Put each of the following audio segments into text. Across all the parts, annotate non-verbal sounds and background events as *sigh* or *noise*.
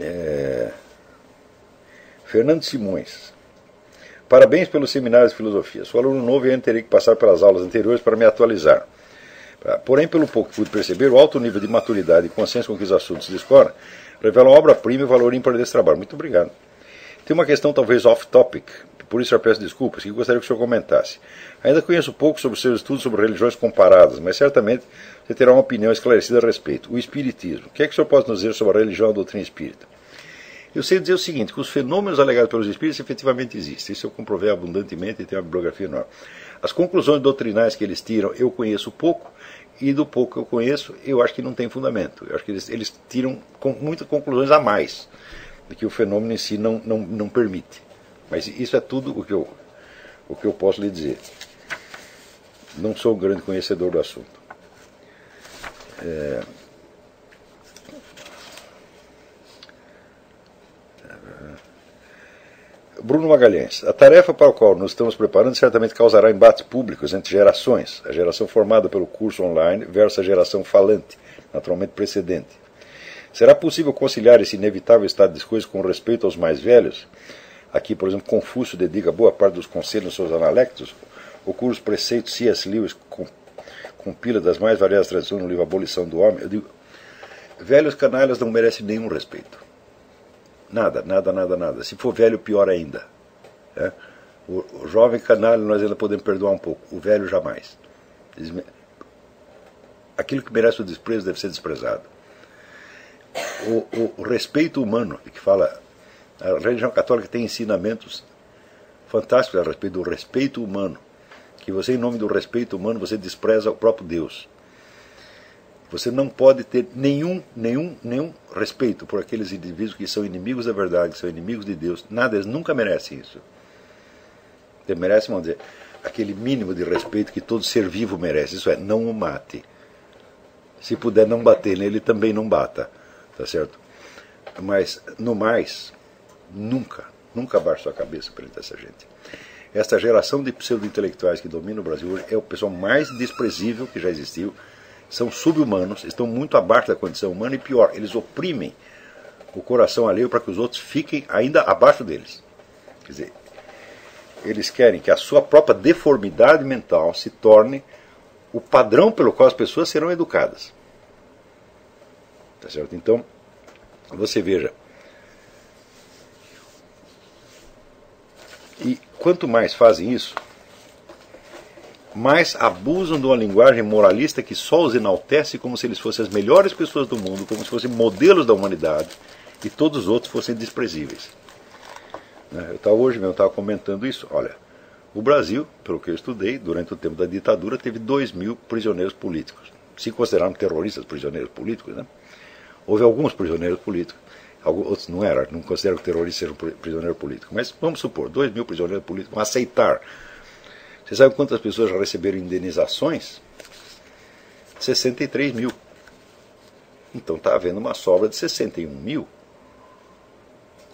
É... Fernando Simões. Parabéns pelo seminário de filosofia. Sou aluno novo e ainda terei que passar pelas aulas anteriores para me atualizar. Porém, pelo pouco que pude perceber, o alto nível de maturidade e consciência com que os assuntos discorrem revelam obra-prima e valor ímpar desse trabalho. Muito obrigado. Tem uma questão talvez off-topic, por isso eu peço desculpas, que gostaria que o senhor comentasse. Ainda conheço pouco sobre seus estudos sobre religiões comparadas, mas certamente você terá uma opinião esclarecida a respeito. O Espiritismo. O que é que o senhor pode nos dizer sobre a religião e a doutrina espírita? Eu sei dizer o seguinte, que os fenômenos alegados pelos espíritos efetivamente existem. Isso eu comprovei abundantemente e tenho uma bibliografia enorme. As conclusões doutrinais que eles tiram, eu conheço pouco, e do pouco que eu conheço, eu acho que não tem fundamento. Eu acho que eles, eles tiram com, muitas conclusões a mais do que o fenômeno em si não, não, não permite. Mas isso é tudo o que, eu, o que eu posso lhe dizer. Não sou um grande conhecedor do assunto. É... Bruno Magalhães. A tarefa para a qual nos estamos preparando certamente causará embates públicos entre gerações, a geração formada pelo curso online versus a geração falante, naturalmente precedente. Será possível conciliar esse inevitável estado de coisas com respeito aos mais velhos? Aqui, por exemplo, Confúcio dedica boa parte dos conselhos aos seus analectos. O curso Preceitos C.S. Lewis compila das mais variadas tradições no livro Abolição do Homem. Eu digo, velhos canalhas não merecem nenhum respeito. Nada, nada, nada, nada. Se for velho, pior ainda. É? O, o, jovem canalha nós ainda podemos perdoar um pouco, o velho jamais. Aquilo que merece o desprezo deve ser desprezado. O, o, o respeito humano, que fala. A religião católica tem ensinamentos fantásticos a respeito do respeito humano. Que você, em nome do respeito humano, você despreza o próprio Deus. Você não pode ter nenhum, nenhum, nenhum respeito por aqueles indivíduos que são inimigos da verdade, que são inimigos de Deus. Nada, eles nunca merecem isso. Eles merecem, vamos dizer, aquele mínimo de respeito que todo ser vivo merece. Isso é, não o mate. Se puder não bater nele, também não bata. Tá certo? Mas, no mais, nunca, nunca abaixe sua cabeça perante essa gente. Esta geração de pseudo-intelectuais que domina o Brasil hoje é o pessoal mais desprezível que já existiu são subhumanos, estão muito abaixo da condição humana e pior, eles oprimem o coração alheio para que os outros fiquem ainda abaixo deles. Quer dizer, eles querem que a sua própria deformidade mental se torne o padrão pelo qual as pessoas serão educadas. Tá certo? Então, você veja. E quanto mais fazem isso, mais abusam de uma linguagem moralista que só os enaltece como se eles fossem as melhores pessoas do mundo, como se fossem modelos da humanidade e todos os outros fossem desprezíveis. Né, eu estava hoje mesmo estava comentando isso. Olha, o Brasil, pelo que eu estudei, durante o tempo da ditadura, teve 2 mil prisioneiros políticos. Se consideraram terroristas prisioneiros políticos, né? Houve alguns prisioneiros políticos, outros não eram, não consideram que terroristas sejam prisioneiros políticos. Mas vamos supor, 2 mil prisioneiros políticos vão aceitar você sabe quantas pessoas já receberam indenizações? 63 mil. Então está havendo uma sobra de 61 mil.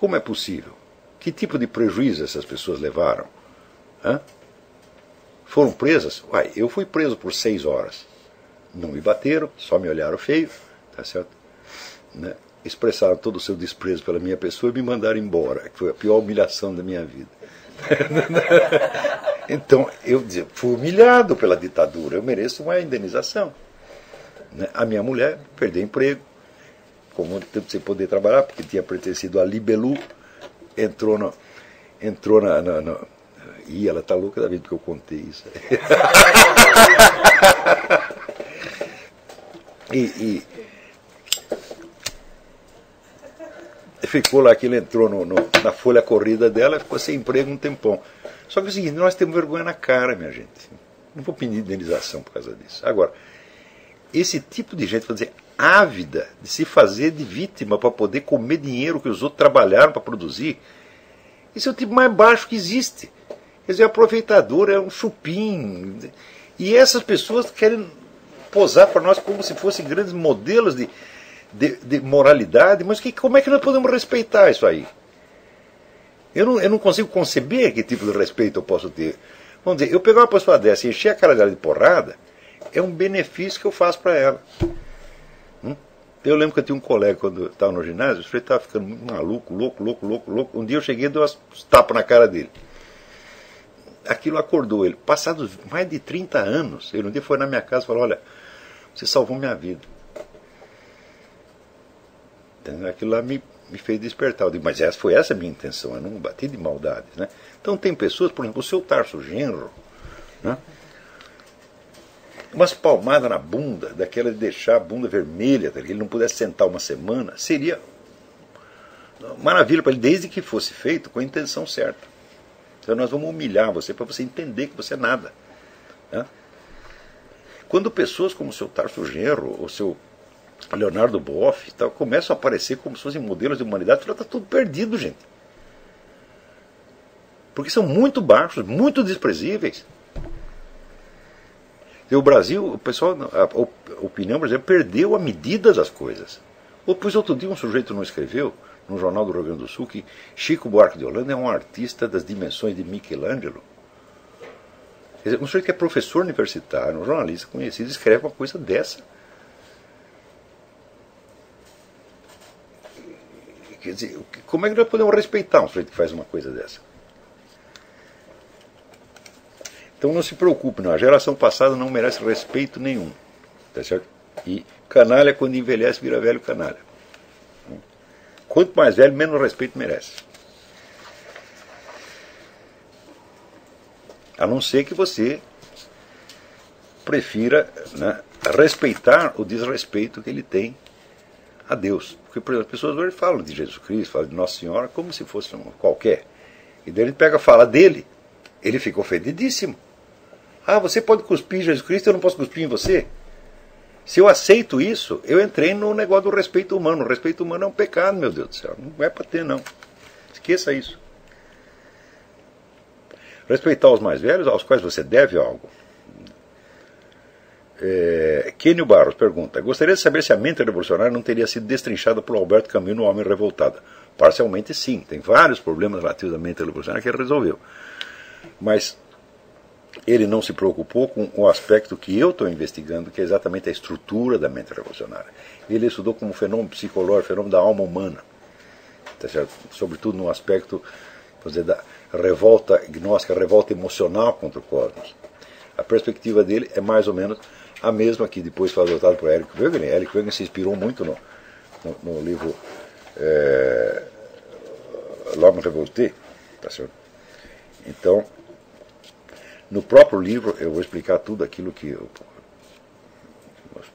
Como é possível? Que tipo de prejuízo essas pessoas levaram? Hã? Foram presas? Uai, eu fui preso por seis horas. Não me bateram, só me olharam feio, tá certo? Né? Expressaram todo o seu desprezo pela minha pessoa e me mandaram embora, que foi a pior humilhação da minha vida. *laughs* Então, eu fui humilhado pela ditadura, eu mereço uma indenização. Né? A minha mulher perdeu emprego, como tempo sem poder trabalhar, porque tinha pertencido a Libelu, entrou no, entrou na, na, na Ih, ela tá louca da vida que eu contei isso. *laughs* e, e, ficou lá ele entrou no, no, na folha corrida dela, ficou sem emprego um tempão. Só que é o seguinte, nós temos vergonha na cara, minha gente. Não vou pedir indenização por causa disso. Agora, esse tipo de gente, vou dizer, ávida de se fazer de vítima para poder comer dinheiro que os outros trabalharam para produzir, esse é o tipo mais baixo que existe. Quer dizer, aproveitador é um chupim. E essas pessoas querem posar para nós como se fossem grandes modelos de, de, de moralidade, mas que, como é que nós podemos respeitar isso aí? Eu não, eu não consigo conceber que tipo de respeito eu posso ter. Vamos dizer, eu pegar uma pessoa dessa e encher a cara dela de porrada, é um benefício que eu faço para ela. Hum? Eu lembro que eu tinha um colega quando estava no ginásio, o sujeito estava ficando muito maluco, louco, louco, louco, louco. Um dia eu cheguei e dei umas tapas na cara dele. Aquilo acordou ele. Passados mais de 30 anos, ele um dia foi na minha casa e falou: Olha, você salvou minha vida. Aquilo lá me, me fez despertar. Eu digo, mas essa foi essa a minha intenção, eu não bati de maldades. Né? Então tem pessoas, por exemplo, o seu Tarso Genro, né? umas palmadas na bunda, daquela de deixar a bunda vermelha, que ele não pudesse sentar uma semana, seria maravilha para ele, desde que fosse feito com a intenção certa. Então nós vamos humilhar você para você entender que você é nada. Né? Quando pessoas como o seu Tarso Genro, ou seu Leonardo Boff, tal, começam a aparecer como se fossem modelos de humanidade, está tudo perdido, gente. Porque são muito baixos, muito desprezíveis. E o Brasil, o pessoal, a opinião brasileira perdeu a medida das coisas. Pois outro dia um sujeito não escreveu, no Jornal do Rio Grande do Sul, que Chico Buarque de Holanda é um artista das dimensões de Michelangelo. Quer dizer, um sujeito que é professor universitário, um jornalista conhecido, escreve uma coisa dessa. Quer dizer, como é que nós podemos respeitar um sujeito que faz uma coisa dessa? Então não se preocupe, não. a geração passada não merece respeito nenhum. Tá certo? E canalha, quando envelhece, vira velho canalha. Quanto mais velho, menos respeito merece. A não ser que você prefira né, respeitar o desrespeito que ele tem a Deus. Porque, por exemplo, as pessoas hoje falam de Jesus Cristo, falam de Nossa Senhora como se fosse um qualquer. E daí ele pega a fala dele, ele fica ofendidíssimo. Ah, você pode cuspir em Jesus Cristo, eu não posso cuspir em você? Se eu aceito isso, eu entrei no negócio do respeito humano. O respeito humano é um pecado, meu Deus do céu. Não é para ter, não. Esqueça isso. Respeitar os mais velhos, aos quais você deve algo. É, Kenio Barros pergunta: Gostaria de saber se a mente revolucionária não teria sido destrinchada por Alberto Camus no Homem Revoltado. Parcialmente sim, tem vários problemas relativos à mente revolucionária que ele resolveu. Mas ele não se preocupou com o aspecto que eu estou investigando, que é exatamente a estrutura da mente revolucionária. Ele estudou como fenômeno psicológico, fenômeno da alma humana, tá sobretudo no aspecto dizer, da revolta gnóstica, revolta emocional contra o cosmos. A perspectiva dele é mais ou menos a mesma que depois foi adotada por Eric Wegener. Eric Wegener se inspirou muito no, no, no livro é, L'Homme Revolté. Tá certo? Então, no próprio livro eu vou explicar tudo aquilo que eu,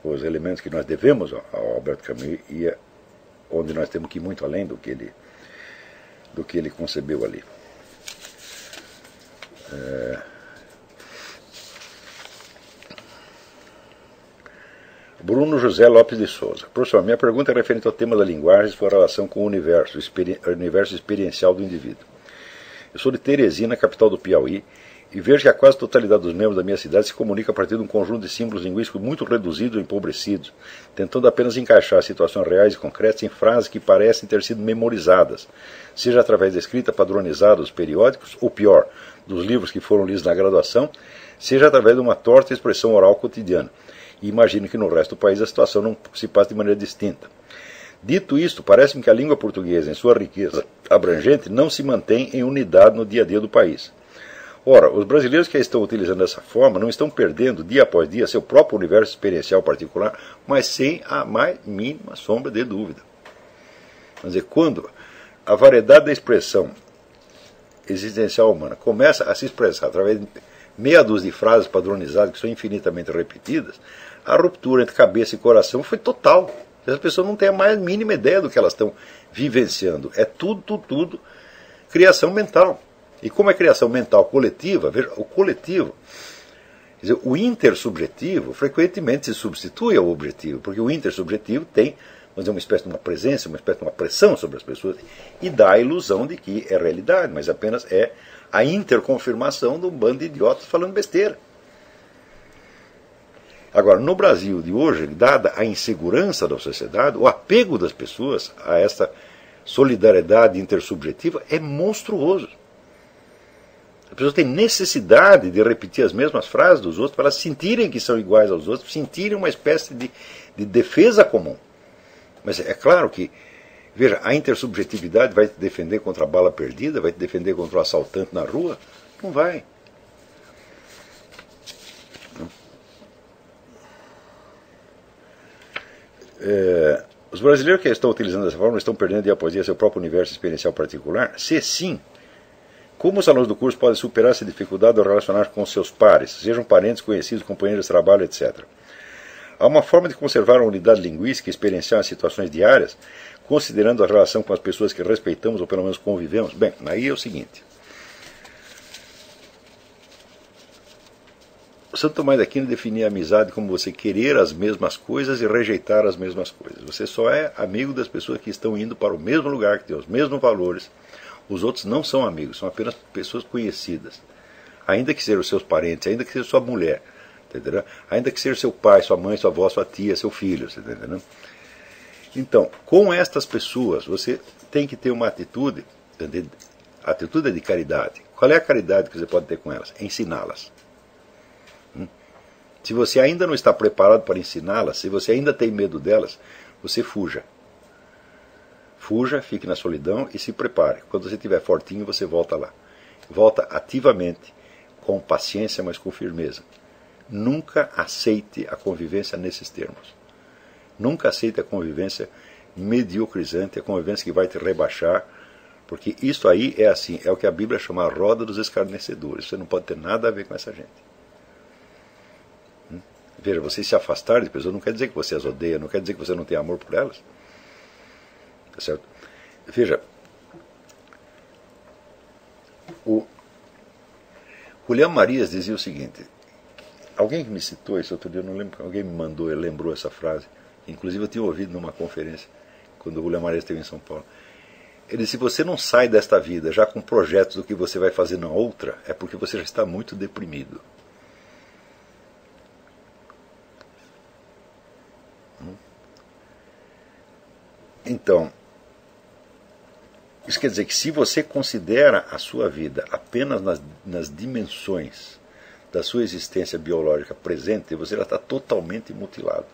os elementos que nós devemos ao Alberto Camus e é onde nós temos que ir muito além do que ele do que ele concebeu ali. É... Bruno José Lopes de Souza. Professor, minha pergunta é referente ao tema da linguagem e sua relação com o universo, o universo experiencial do indivíduo. Eu sou de Teresina, capital do Piauí, e vejo que a quase totalidade dos membros da minha cidade se comunica a partir de um conjunto de símbolos linguísticos muito reduzidos e empobrecidos, tentando apenas encaixar situações reais e concretas em frases que parecem ter sido memorizadas, seja através da escrita padronizada dos periódicos, ou pior, dos livros que foram lidos na graduação, seja através de uma torta expressão oral cotidiana. E imagino que no resto do país a situação não se passe de maneira distinta. Dito isto, parece-me que a língua portuguesa, em sua riqueza abrangente, não se mantém em unidade no dia a dia do país. Ora, os brasileiros que a estão utilizando dessa forma não estão perdendo dia após dia seu próprio universo experiencial particular, mas sem a mais mínima sombra de dúvida. Quer dizer, quando a variedade da expressão existencial humana começa a se expressar através de meia dúzia de frases padronizadas que são infinitamente repetidas, a ruptura entre cabeça e coração foi total. As pessoas não têm a mais mínima ideia do que elas estão vivenciando. É tudo, tudo, tudo criação mental. E como é criação mental coletiva, veja, o coletivo, dizer, o intersubjetivo frequentemente se substitui ao objetivo, porque o intersubjetivo tem vamos dizer, uma espécie de uma presença, uma espécie de uma pressão sobre as pessoas e dá a ilusão de que é realidade, mas apenas é a interconfirmação de um bando de idiotas falando besteira. Agora, no Brasil de hoje, dada a insegurança da sociedade, o apego das pessoas a essa solidariedade intersubjetiva é monstruoso. As pessoas têm necessidade de repetir as mesmas frases dos outros para elas sentirem que são iguais aos outros, sentirem uma espécie de, de defesa comum. Mas é claro que, veja, a intersubjetividade vai te defender contra a bala perdida, vai te defender contra o assaltante na rua? Não vai. É, os brasileiros que estão utilizando dessa forma estão perdendo a poesia seu próprio universo experiencial particular? Se sim, como os alunos do curso podem superar essa dificuldade ao relacionar com seus pares, sejam parentes, conhecidos, companheiros de trabalho, etc. Há uma forma de conservar a unidade linguística e experienciar as situações diárias, considerando a relação com as pessoas que respeitamos ou pelo menos convivemos? Bem, aí é o seguinte. Santo Tomás de Aquino definia a amizade como você querer as mesmas coisas e rejeitar as mesmas coisas. Você só é amigo das pessoas que estão indo para o mesmo lugar, que têm os mesmos valores. Os outros não são amigos, são apenas pessoas conhecidas. Ainda que sejam seus parentes, ainda que seja sua mulher, entendeu? ainda que seja seu pai, sua mãe, sua avó, sua tia, seu filho. Entendeu? Então, com estas pessoas, você tem que ter uma atitude, atitude de caridade. Qual é a caridade que você pode ter com elas? Ensiná-las. Se você ainda não está preparado para ensiná-las, se você ainda tem medo delas, você fuja. Fuja, fique na solidão e se prepare. Quando você estiver fortinho, você volta lá. Volta ativamente, com paciência, mas com firmeza. Nunca aceite a convivência nesses termos. Nunca aceite a convivência mediocrizante, a convivência que vai te rebaixar, porque isso aí é assim, é o que a Bíblia chama a roda dos escarnecedores. Você não pode ter nada a ver com essa gente. Veja, você se afastar de pessoas não quer dizer que você as odeia, não quer dizer que você não tem amor por elas. Tá certo? Veja, o Julián Marias dizia o seguinte: alguém que me citou isso outro dia, não lembro, alguém me mandou, lembrou essa frase. Inclusive eu tinha ouvido numa conferência, quando o Julián Marias esteve em São Paulo. Ele disse: se você não sai desta vida já com projetos do que você vai fazer na outra, é porque você já está muito deprimido. Então, isso quer dizer que se você considera a sua vida apenas nas, nas dimensões da sua existência biológica presente, você já está totalmente mutilado.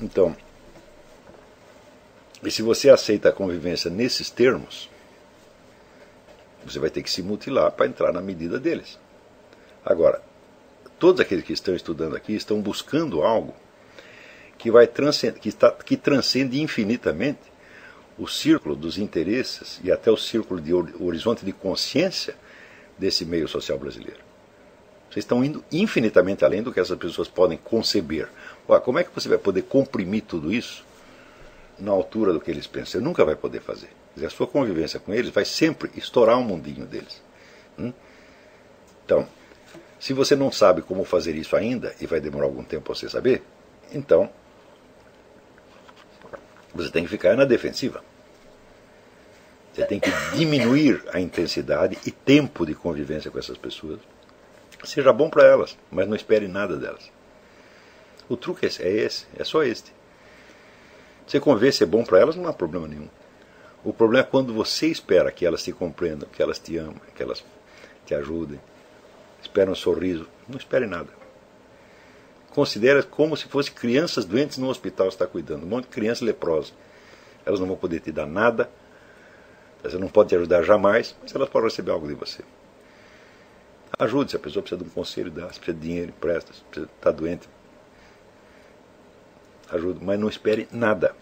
Então, e se você aceita a convivência nesses termos, você vai ter que se mutilar para entrar na medida deles. Agora, todos aqueles que estão estudando aqui estão buscando algo que, vai transcend, que, está, que transcende infinitamente o círculo dos interesses e até o círculo de horizonte de consciência desse meio social brasileiro. Vocês estão indo infinitamente além do que essas pessoas podem conceber. Ué, como é que você vai poder comprimir tudo isso na altura do que eles pensam? Você nunca vai poder fazer. Dizer, a sua convivência com eles vai sempre estourar um mundinho deles. Hum? Então, se você não sabe como fazer isso ainda, e vai demorar algum tempo para você saber, então você tem que ficar na defensiva. Você tem que diminuir a intensidade e tempo de convivência com essas pessoas. Seja bom para elas, mas não espere nada delas. O truque é esse, é só este. Você conviver ser bom para elas não há problema nenhum. O problema é quando você espera que elas te compreendam, que elas te amem, que elas te ajudem. Espera um sorriso. Não espere nada considera como se fossem crianças doentes no hospital está cuidando, um monte de criança leprosa. Elas não vão poder te dar nada, você não pode te ajudar jamais, mas elas podem receber algo de você. Ajude, se a pessoa precisa de um conselho, dá, se precisa de dinheiro, empresta, se precisa, está doente. Ajude, mas não espere nada.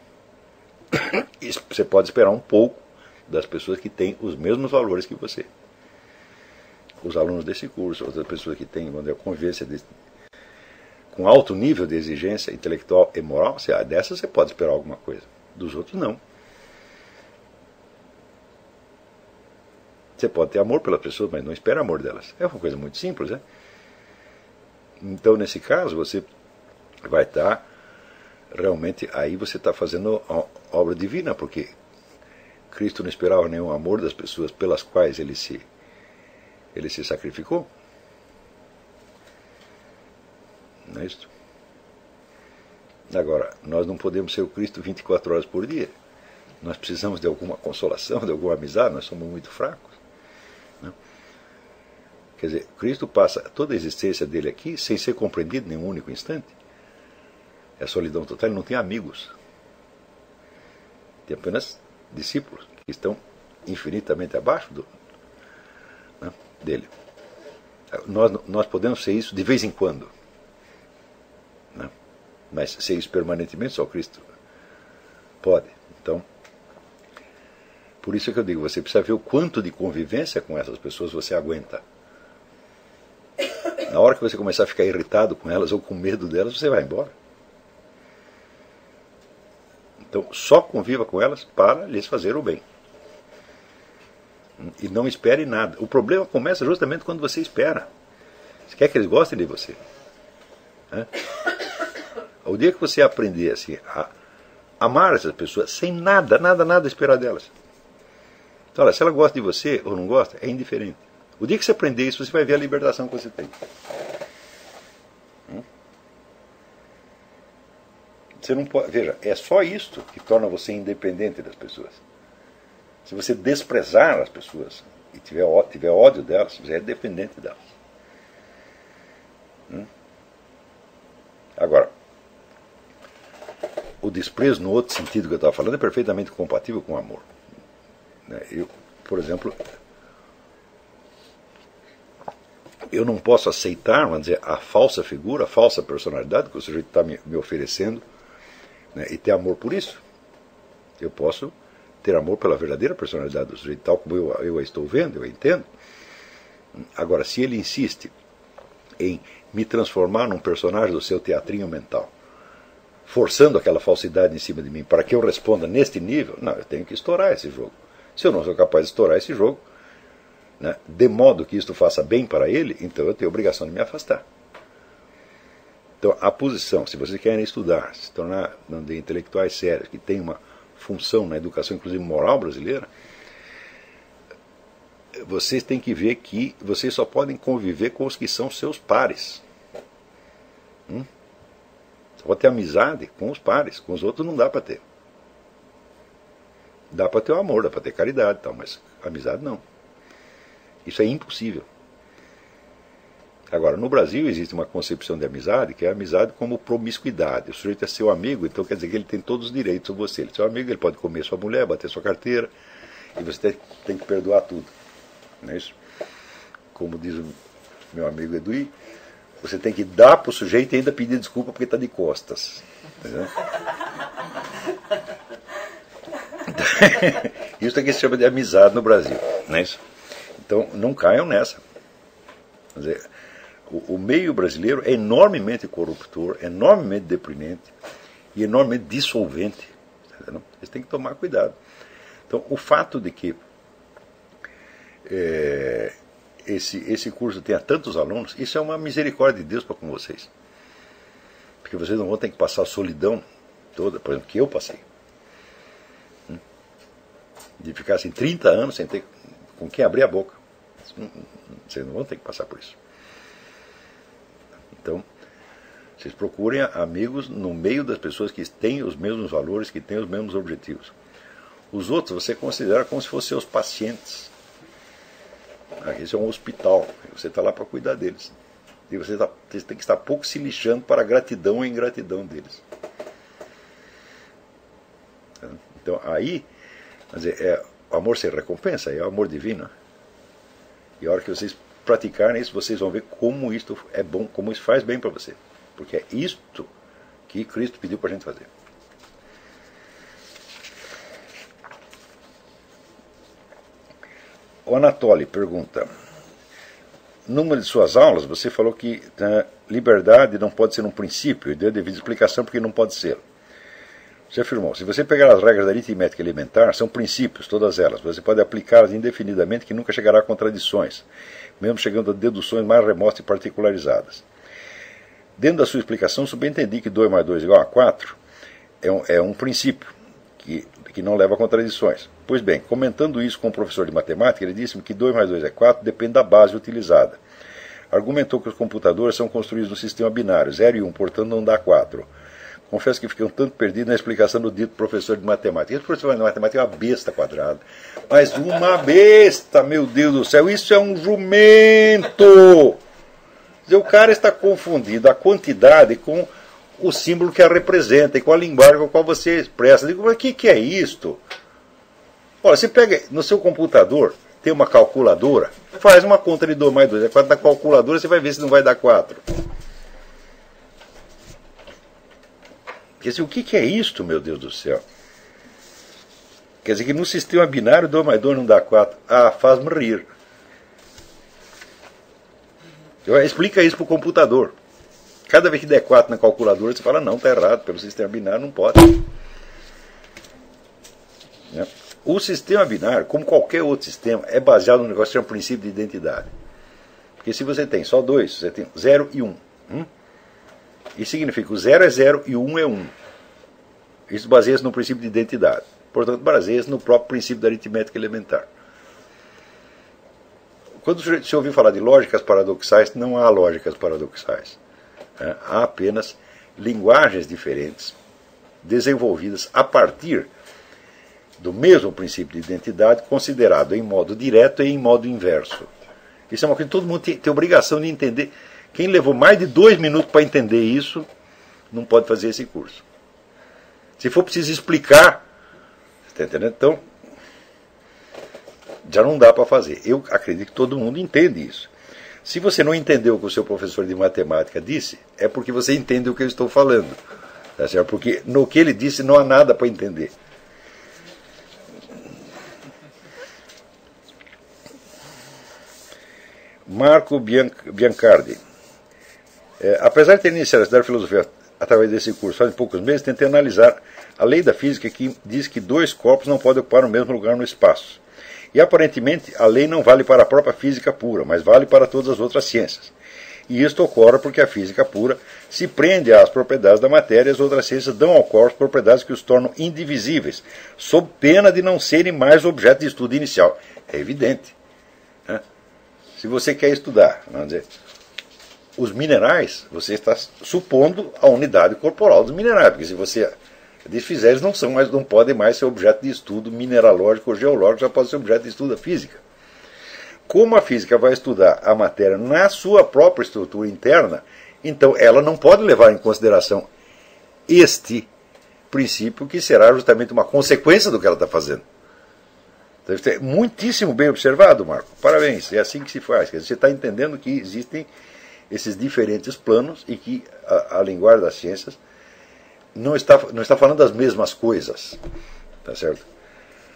*coughs* Você pode esperar um pouco das pessoas que têm os mesmos valores que você. Os alunos desse curso, outras pessoas que têm, onde a convivência com alto nível de exigência intelectual e moral, você, ah, dessa você pode esperar alguma coisa. Dos outros, não. Você pode ter amor pelas pessoas, mas não espera amor delas. É uma coisa muito simples, né? Então, nesse caso, você vai estar realmente aí você está fazendo obra divina, porque Cristo não esperava nenhum amor das pessoas pelas quais ele se ele se sacrificou. Não é isso? Agora, nós não podemos ser o Cristo 24 horas por dia. Nós precisamos de alguma consolação, de alguma amizade, nós somos muito fracos. Não? Né? Quer dizer, Cristo passa toda a existência dele aqui sem ser compreendido em um único instante. é solidão total, ele não tem amigos. Tem apenas discípulos que estão infinitamente abaixo do, dele. Nós, nós podemos ser isso de vez em quando. Né? Mas ser isso permanentemente só Cristo pode. Então, por isso é que eu digo, você precisa ver o quanto de convivência com essas pessoas você aguenta. Na hora que você começar a ficar irritado com elas ou com medo delas, você vai embora. Então, só conviva com elas para lhes fazer o bem. E não espere nada. O problema começa justamente quando você espera. Você quer que eles gostem de você. *coughs* O dia que você aprender assim, a amar essas pessoas sem nada, nada, nada esperar delas. Então, olha, se ela gosta de você ou não gosta, é indiferente. O dia que você aprender isso, você vai ver a libertação que você tem. Hum? Você não pode, veja, é só isto que torna você independente das pessoas. Se você desprezar as pessoas e tiver, tiver ódio delas, você é dependente delas. Hum? Agora, o desprezo no outro sentido que eu estava falando é perfeitamente compatível com o amor. Né? Eu, por exemplo, eu não posso aceitar, vamos dizer, a falsa figura, a falsa personalidade que o sujeito está me, me, oferecendo né, e ter amor por isso. Eu posso ter amor pela verdadeira personalidade do sujeito, tal como eu, eu a estou vendo, eu a entendo. Agora, se ele insiste em me transformar num personagem do seu teatrinho mental, forçando aquela falsidade em cima de mim para que eu responda neste nível, não, eu tenho que estourar esse jogo. Se eu não sou capaz de estourar esse jogo, né, de modo que isto faça bem para ele, então eu tenho a obrigação de me afastar. Então, a posição, se vocês querem estudar, se tornar de intelectuais sérios, que tem uma função na educação, inclusive moral brasileira, vocês têm que ver que vocês só podem conviver com os que são seus pares. Hum? Só pode ter amizade com os pares, com os outros não dá para ter. Dá para ter o amor, dá para ter caridade, tal, mas amizade não. Isso é impossível. Agora, no Brasil existe uma concepção de amizade que é amizade como promiscuidade. O sujeito é seu amigo, então quer dizer que ele tem todos os direitos sobre você. Ele é seu amigo, ele pode comer sua mulher, bater sua carteira, e você tem, que perdoar tudo. Não é isso? Como diz o meu amigo Edui, você tem que dar para o sujeito e ainda pedir desculpa porque está de costas. *laughs* isso é que se chama de amizade no Brasil. Não é isso? Então, não caiam nessa. Quer dizer, o, o meio brasileiro é enormemente corruptor, enormemente deprimente e enormemente dissolvente. Tá Eles têm que tomar cuidado. Então, o fato de que é, esse, esse curso tenha tantos alunos, isso é uma misericórdia de Deus para com vocês. Porque vocês não vão ter que passar a solidão toda, por exemplo, que eu passei. Hum? De ficar assim 30 anos sem ter com quem abrir a boca. Vocês não vão ter que passar por isso. Então, vocês procurem amigos no meio das pessoas que têm os mesmos valores, que têm os mesmos objetivos. Os outros você considera como se fossem seus pacientes. Esse é um hospital, você está lá para cuidar deles. E você, tá, você, tem que estar pouco se lixando para a gratidão e ingratidão deles. Então aí, dizer, é, o amor sem recompensa, é o amor divino. E a hora que vocês praticarem isso, vocês vão ver como isto é bom, como isso faz bem para você. Porque é isto que Cristo pediu para a gente fazer. O Anatoly pergunta: numa de suas aulas você falou que né, liberdade não pode ser um princípio e deu devida explicação porque não pode ser. Você afirmou: se você pegar as regras da aritmética elementar, são princípios, todas elas. Você pode aplicá-las indefinidamente que nunca chegará a contradições mesmo chegando a deduções mais remotas e particularizadas. Dentro da sua explicação, subentendi que 2 mais 2 igual a 4 é um, é um princípio que, que não leva a contradições. Pois bem, comentando isso com o professor de matemática, ele disse-me que 2 mais 2 é 4 depende da base utilizada. Argumentou que os computadores são construídos no sistema binário, 0 e 1, portanto não dá 4. Confesso que fiquei um tanto perdido na explicação do dito professor de matemática. Esse professor de matemática é uma besta quadrada. Mas uma besta, meu Deus do céu, isso é um jumento! O cara está confundindo a quantidade com o símbolo que a representa e com a linguagem com a qual você expressa. Digo, mas o que, que é isto? Olha, você pega no seu computador, tem uma calculadora, faz uma conta de 2 mais 2 é 4 da calculadora, você vai ver se não vai dar 4. Quer dizer, o que, é isto, meu Deus do céu? Quer dizer que no sistema binário 2 mais 2 não dá 4. Ah, faz-me rir. Explica isso para o computador. Cada vez que der 4 na calculadora, você fala, não, está errado, pelo sistema binário não pode. Né? O sistema binário, como qualquer outro sistema, é baseado no negócio que chama princípio de identidade. Porque se você tem só dois, você tem 0 e 1. Um, hum? Isso significa que o 0 é 0 e o 1 um é 1. Um. Isso baseia-se no princípio de identidade. Portanto, baseia-se no próprio princípio da aritmética elementar. Quando se ouviu falar de lógicas paradoxais, não há lógicas paradoxais. É, há apenas linguagens diferentes desenvolvidas a partir do mesmo princípio de identidade, considerado em modo direto e em modo inverso. Isso é uma coisa que todo mundo tem, tem obrigação de entender. Quem levou mais de dois minutos para entender isso, não pode fazer esse curso. Se for preciso explicar, está entendendo? Então, já não dá para fazer. Eu acredito que todo mundo entende isso. Se você não entendeu o que o seu professor de matemática disse, é porque você entende o que eu estou falando. Tá certo? Porque no que ele disse não há nada para entender. Marco Biancardi. É, apesar de ter iniciado a estudar filosofia através desse curso faz poucos meses, tentei analisar a lei da física que diz que dois corpos não podem ocupar o mesmo lugar no espaço. E aparentemente a lei não vale para a própria física pura, mas vale para todas as outras ciências. E isto ocorre porque a física pura se prende às propriedades da matéria e as outras ciências dão ao corpo propriedades que os tornam indivisíveis, sob pena de não serem mais objeto de estudo inicial. É evidente. Né? Se você quer estudar, vamos dizer, os minerais, você está supondo a unidade corporal dos minerais, porque se você desfizer, eles não são mais, não podem mais ser objeto de estudo mineralógico ou geológico, já pode ser objeto de estudo da física. Como a física vai estudar a matéria na sua própria estrutura interna, então ela não pode levar em consideração este princípio que será justamente uma consequência do que ela está fazendo. Então, é muitíssimo bem observado, Marco. Parabéns. É assim que se faz. Você está entendendo que existem esses diferentes planos e que a, a linguagem das ciências não está, não está falando das mesmas coisas. Tá certo?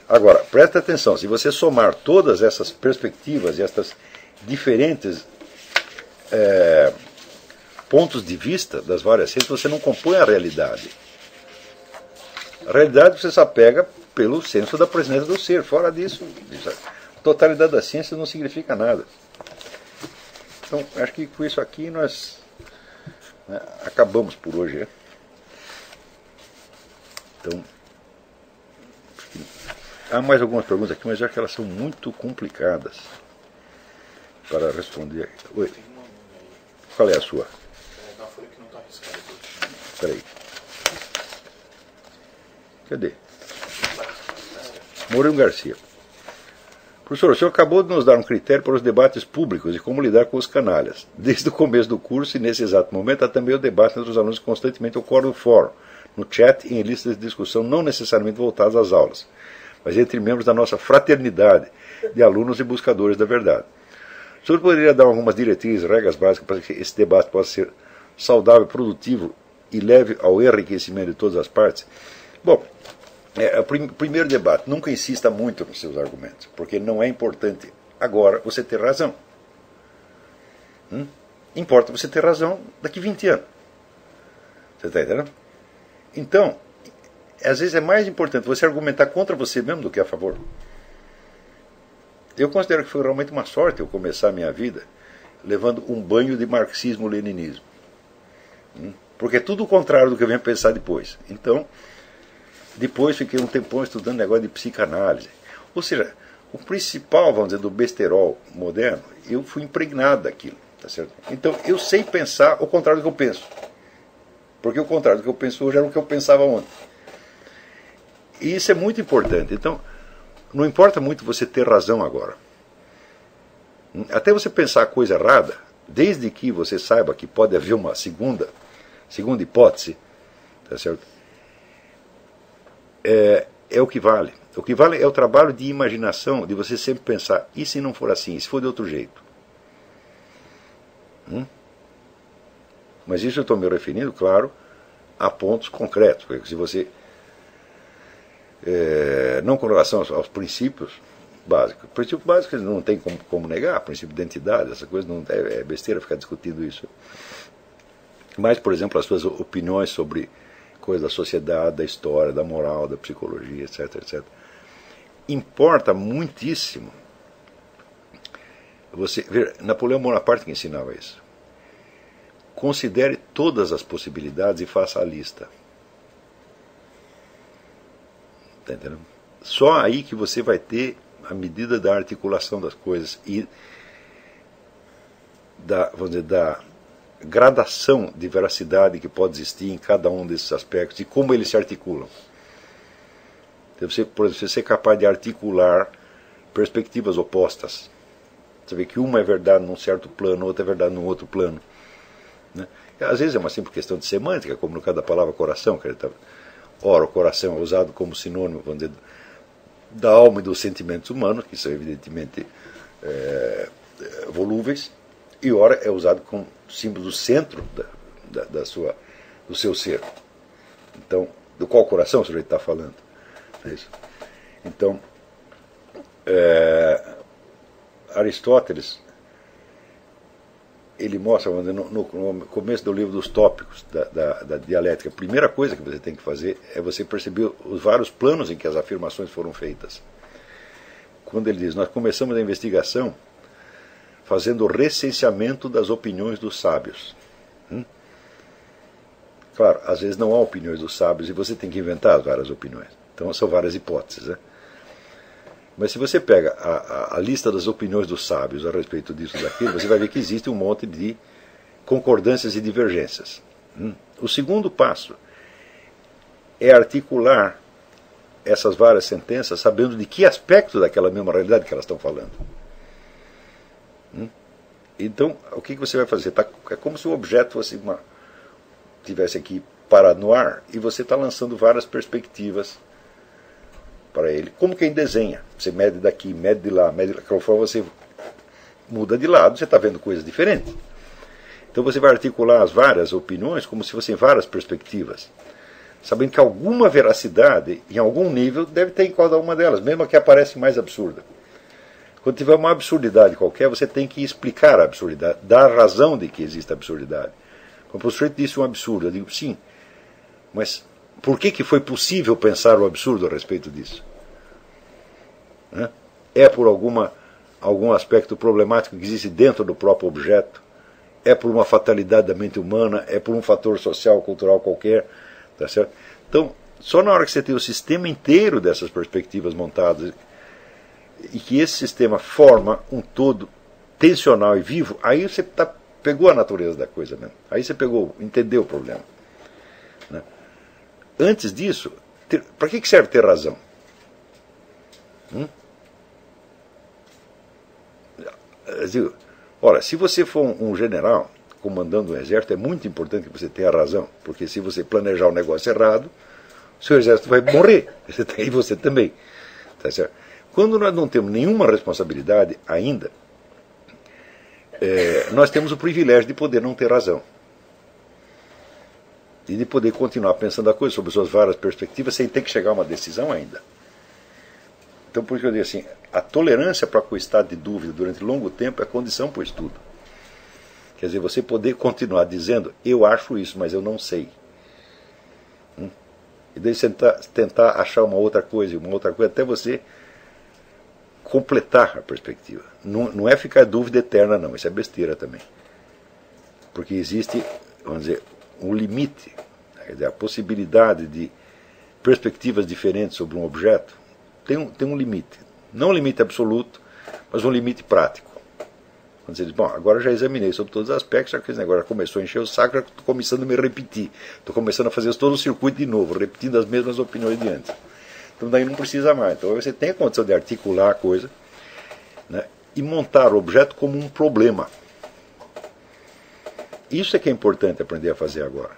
Agora, preste atenção, se você somar todas essas perspectivas e essas diferentes é, pontos de vista das várias ciências, você não compõe a realidade. A realidade você só pega pelo senso da presença do ser. Fora disso, a totalidade da ciência não significa nada. Então, acho que com isso aqui nós né, acabamos por hoje. Né? Então, há mais algumas perguntas aqui, mas acho que elas são muito complicadas para responder. Oi. Qual é a sua? Espera aí. Cadê? Mourinho Garcia. Professor, o senhor acabou de nos dar um critério para os debates públicos e como lidar com os canalhas. *laughs* Desde o começo do curso e nesse exato momento há também o debate entre os alunos que constantemente ocorre no fórum, no chat e em listas de discussão não necessariamente voltadas às aulas, mas entre membros da nossa fraternidade de alunos e buscadores da verdade. O senhor poderia dar algumas diretrizes, regras básicas para que esse debate possa ser saudável, produtivo e leve ao enriquecimento de todas as partes? Bom, é, prim, primeiro debate, nunca insista muito nos seus argumentos, porque não é importante agora você ter razão. Hum? Importa você ter razão daqui 20 anos. Você está entendendo? Então, às vezes é mais importante você argumentar contra você mesmo do que a favor. Eu considero que foi realmente uma sorte eu começar a minha vida levando um banho de marxismo-leninismo. Hum? Porque é tudo o contrário do que eu venho pensar depois. Então, depois fiquei um tempão estudando negócio de psicanálise. Ou seja, o principal, vamos dizer, do besterol moderno, eu fui impregnado daquilo. Tá certo? Então eu sei pensar o contrário do que eu penso. Porque o contrário do que eu penso hoje era o que eu pensava ontem. E isso é muito importante. Então, não importa muito você ter razão agora. Até você pensar a coisa errada, desde que você saiba que pode haver uma segunda segunda hipótese, tá certo? É, é o que vale. O que vale é o trabalho de imaginação, de você sempre pensar, e se não for assim, e se for de outro jeito? Hum? Mas isso eu estou me referindo, claro, a pontos concretos. Porque se você. É, não com relação aos, aos princípios básicos. O princípio básico não tem como, como negar, princípio de identidade, essa coisa não é, é besteira ficar discutindo isso. Mas, por exemplo, as suas opiniões sobre coisas da sociedade, da história, da moral, da psicologia, etc, etc importa muitíssimo você ver Napoleão Bonaparte que ensinava isso. Considere todas as possibilidades e faça a lista. Tá entendendo? Só aí que você vai ter a medida da articulação das coisas e da, vamos dizer, da gradação de veracidade que pode existir em cada um desses aspectos e como eles se articulam. Você, por exemplo, ser capaz de articular perspectivas opostas. Você vê que uma é verdade num certo plano, outra é verdade num outro plano. Né? Às vezes é uma simples questão de semântica, como no caso da palavra coração. Que tá... Ora, o coração é usado como sinônimo vamos dizer, da alma e dos sentimentos humanos, que são evidentemente é, volúveis, e ora é usado como símbolo do centro da, da, da sua, do seu ser. Então, do qual coração o sujeito está falando? É. Então, é, Aristóteles ele mostra no, no, no, começo do livro dos tópicos da, da, da, dialética, a primeira coisa que você tem que fazer é você perceber os vários planos em que as afirmações foram feitas. Quando ele diz, nós começamos a investigação fazendo recenseamento das opiniões dos sábios. Hum? Claro, às vezes não há opiniões dos sábios e você tem que inventar as várias opiniões. Então são várias hipóteses. Né? Mas se você pega a, a, a, lista das opiniões dos sábios a respeito disso daquilo, você vai ver que existe um monte de concordâncias e divergências. Hum? O segundo passo é articular essas várias sentenças sabendo de que aspecto daquela mesma realidade que elas estão falando. Então, o que, você vai fazer? Tá, é como se o objeto fosse uma, tivesse aqui parado no ar e você está lançando várias perspectivas para ele, como quem desenha. Você mede daqui, mede de lá, mede de lá. Conforme você muda de lado, você está vendo coisas diferentes. Então você vai articular as várias opiniões como se fossem várias perspectivas, sabendo que alguma veracidade, em algum nível, deve ter em cada uma delas, mesmo a que aparece mais absurda. Quando tiver uma absurdidade qualquer, você tem que explicar a absurdidade, dar a razão de que existe absurdidade. Quando o sujeito disse um absurdo, eu digo sim, mas por que, que foi possível pensar o absurdo a respeito disso? É por alguma, algum aspecto problemático que existe dentro do próprio objeto? É por uma fatalidade da mente humana? É por um fator social, cultural qualquer? Tá certo? Então, só na hora que você tem o sistema inteiro dessas perspectivas montadas e que esse sistema forma um todo tensional e vivo, aí você tá, pegou a natureza da coisa mesmo. Aí você pegou, entendeu o problema. Né? Antes disso, para que serve ter razão? Hum? Ora, se você for um general comandando um exército, é muito importante que você tenha razão, porque se você planejar o um negócio errado, seu exército vai morrer, *laughs* e você também. Tá certo? Quando nós não temos nenhuma responsabilidade ainda, é, nós temos o privilégio de poder não ter razão e de poder continuar pensando a coisa sobre suas várias perspectivas sem ter que chegar a uma decisão ainda. Então, por isso eu digo assim, a tolerância para o estado de dúvida durante longo tempo é condição para o estudo. Quer dizer, você poder continuar dizendo, eu acho isso, mas eu não sei. Hum? E daí tentar, tentar achar uma outra coisa, uma outra coisa, até você completar a perspectiva. Não, não é ficar dúvida eterna, não, isso é besteira também. Porque existe, vamos dizer, um limite, quer dizer, a possibilidade de perspectivas diferentes sobre um objeto tem um, tem um limite. Não um limite absoluto, mas um limite prático. Quando você diz, bom, agora já examinei sobre todos os aspectos, já que esse negócio começou a encher o saco, estou começando a me repetir. Estou começando a fazer todo o circuito de novo, repetindo as mesmas opiniões de antes. Então daí não precisa mais. Então você tem a condição de articular a coisa né, e montar o objeto como um problema. Isso é que é importante aprender a fazer agora.